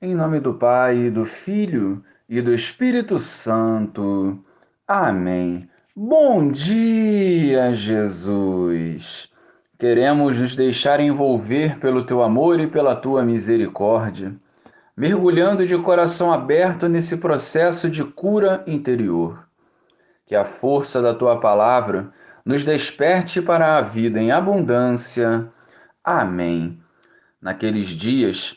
Em nome do Pai, do Filho e do Espírito Santo. Amém. Bom dia, Jesus! Queremos nos deixar envolver pelo teu amor e pela tua misericórdia, mergulhando de coração aberto nesse processo de cura interior. Que a força da tua palavra nos desperte para a vida em abundância. Amém. Naqueles dias,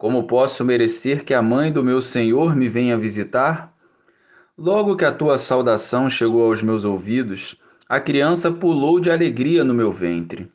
Como posso merecer que a mãe do meu Senhor me venha visitar? Logo que a tua saudação chegou aos meus ouvidos, a criança pulou de alegria no meu ventre.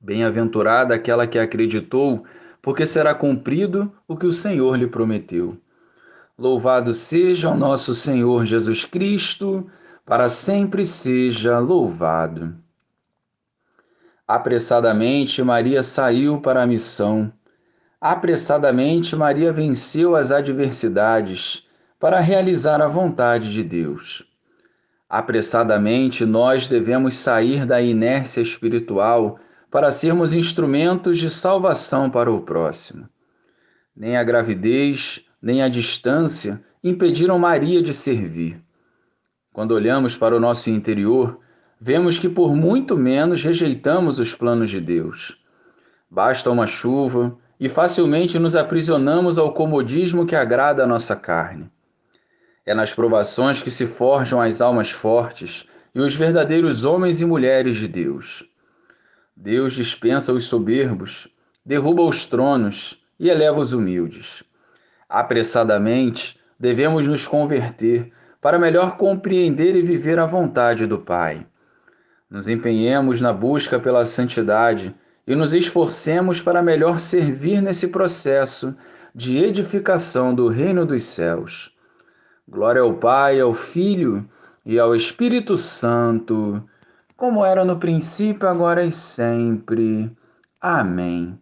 Bem-aventurada aquela que acreditou, porque será cumprido o que o Senhor lhe prometeu. Louvado seja o nosso Senhor Jesus Cristo, para sempre seja louvado. Apressadamente, Maria saiu para a missão Apressadamente, Maria venceu as adversidades para realizar a vontade de Deus. Apressadamente, nós devemos sair da inércia espiritual para sermos instrumentos de salvação para o próximo. Nem a gravidez, nem a distância impediram Maria de servir. Quando olhamos para o nosso interior, vemos que por muito menos rejeitamos os planos de Deus. Basta uma chuva, e facilmente nos aprisionamos ao comodismo que agrada a nossa carne. É nas provações que se forjam as almas fortes e os verdadeiros homens e mulheres de Deus. Deus dispensa os soberbos, derruba os tronos e eleva os humildes. Apressadamente, devemos nos converter para melhor compreender e viver a vontade do Pai. Nos empenhemos na busca pela santidade e nos esforcemos para melhor servir nesse processo de edificação do reino dos céus. Glória ao Pai, ao Filho e ao Espírito Santo, como era no princípio, agora e sempre. Amém.